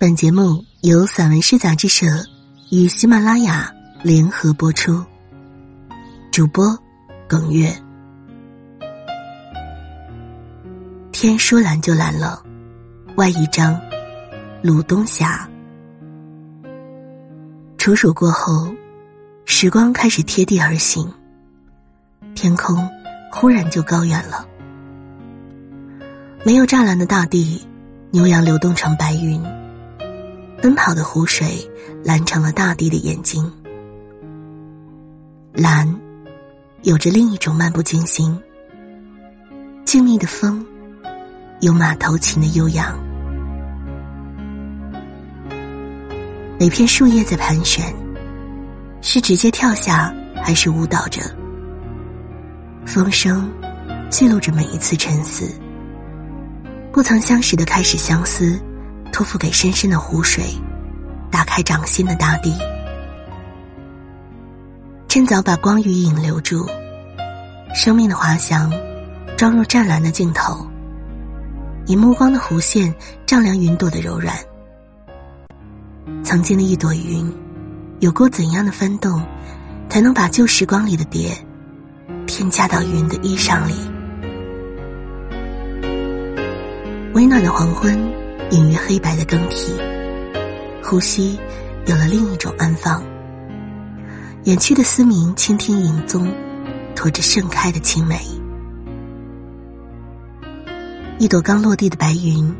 本节目由散文诗杂志社与喜马拉雅联合播出，主播耿月。天说蓝就蓝了，外一张，鲁东霞。处暑过后，时光开始贴地而行，天空忽然就高远了，没有栅栏的大地，牛羊流动成白云。奔跑的湖水蓝成了大地的眼睛，蓝有着另一种漫不经心。静谧的风，有马头琴的悠扬。每片树叶在盘旋，是直接跳下，还是舞蹈着？风声记录着每一次沉思，不曾相识的开始相思。托付给深深的湖水，打开掌心的大地。趁早把光与影留住，生命的滑翔装入湛蓝的镜头，以目光的弧线丈量云朵的柔软。曾经的一朵云，有过怎样的翻动，才能把旧时光里的蝶添加到云的衣裳里？温暖的黄昏。隐于黑白的更替，呼吸有了另一种安放。远去的思明，倾听影踪，驮着盛开的青梅。一朵刚落地的白云，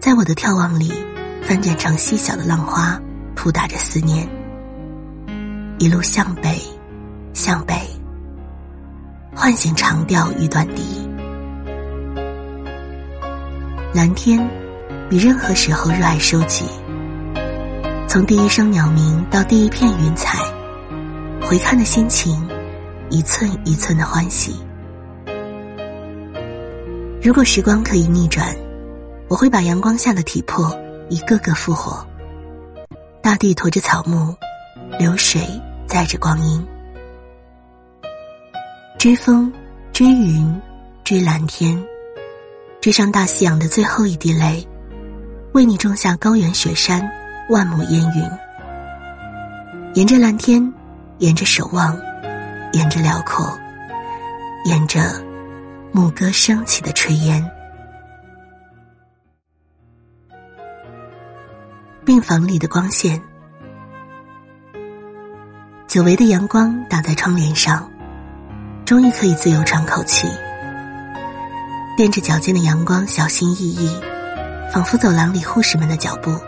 在我的眺望里翻卷成细小的浪花，扑打着思念。一路向北，向北，唤醒长调与短笛。蓝天。比任何时候热爱收集，从第一声鸟鸣到第一片云彩，回看的心情，一寸一寸的欢喜。如果时光可以逆转，我会把阳光下的体魄一个个复活。大地驮着草木，流水载着光阴，追风，追云，追蓝天，追上大西洋的最后一滴泪。为你种下高原雪山，万亩烟云。沿着蓝天，沿着守望，沿着辽阔，沿着牧歌升起的炊烟。病房里的光线，久违的阳光打在窗帘上，终于可以自由喘口气。垫着脚尖的阳光，小心翼翼。仿佛走廊里护士们的脚步，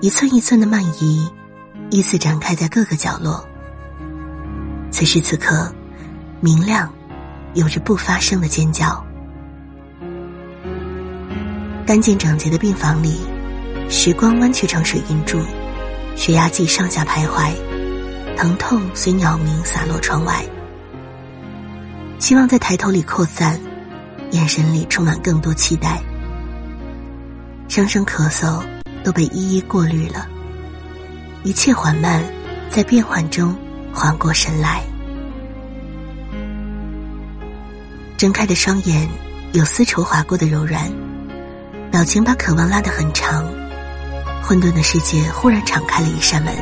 一寸一寸的漫移，依次展开在各个角落。此时此刻，明亮，有着不发声的尖叫。干净整洁的病房里，时光弯曲成水银柱，血压计上下徘徊，疼痛随鸟鸣洒落窗外。期望在抬头里扩散，眼神里充满更多期待。声声咳嗽都被一一过滤了，一切缓慢，在变幻中缓过神来。睁开的双眼有丝绸划过的柔软，表情把渴望拉得很长。混沌的世界忽然敞开了一扇门，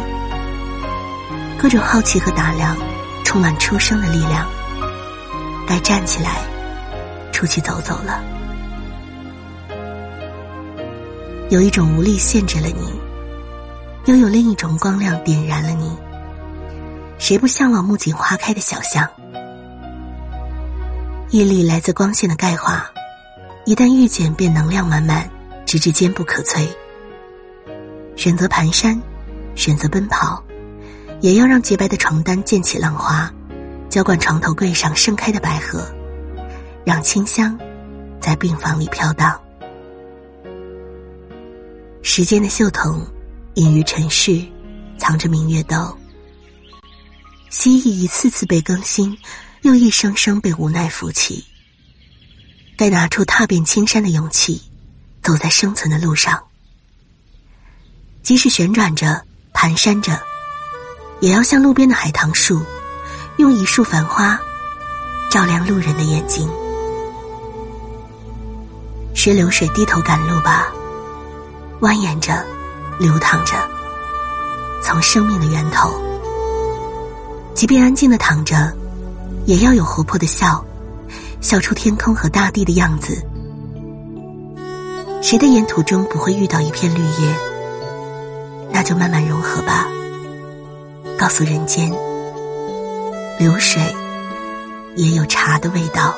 各种好奇和打量，充满出生的力量。该站起来，出去走走了。有一种无力限制了你，又有另一种光亮点燃了你。谁不向往木槿花开的小巷？毅力来自光线的钙化，一旦遇见便能量满满，直至坚不可摧。选择蹒跚，选择奔跑，也要让洁白的床单溅起浪花，浇灌床头柜上盛开的百合，让清香在病房里飘荡。时间的锈桐，隐于尘世，藏着明月刀。蜥蜴一次次被更新，又一声声被无奈扶起。该拿出踏遍青山的勇气，走在生存的路上。即使旋转着、蹒跚着，也要像路边的海棠树，用一束繁花，照亮路人的眼睛。学流水低头赶路吧。蜿蜒着，流淌着，从生命的源头。即便安静的躺着，也要有活泼的笑，笑出天空和大地的样子。谁的沿途中不会遇到一片绿叶？那就慢慢融合吧。告诉人间，流水也有茶的味道。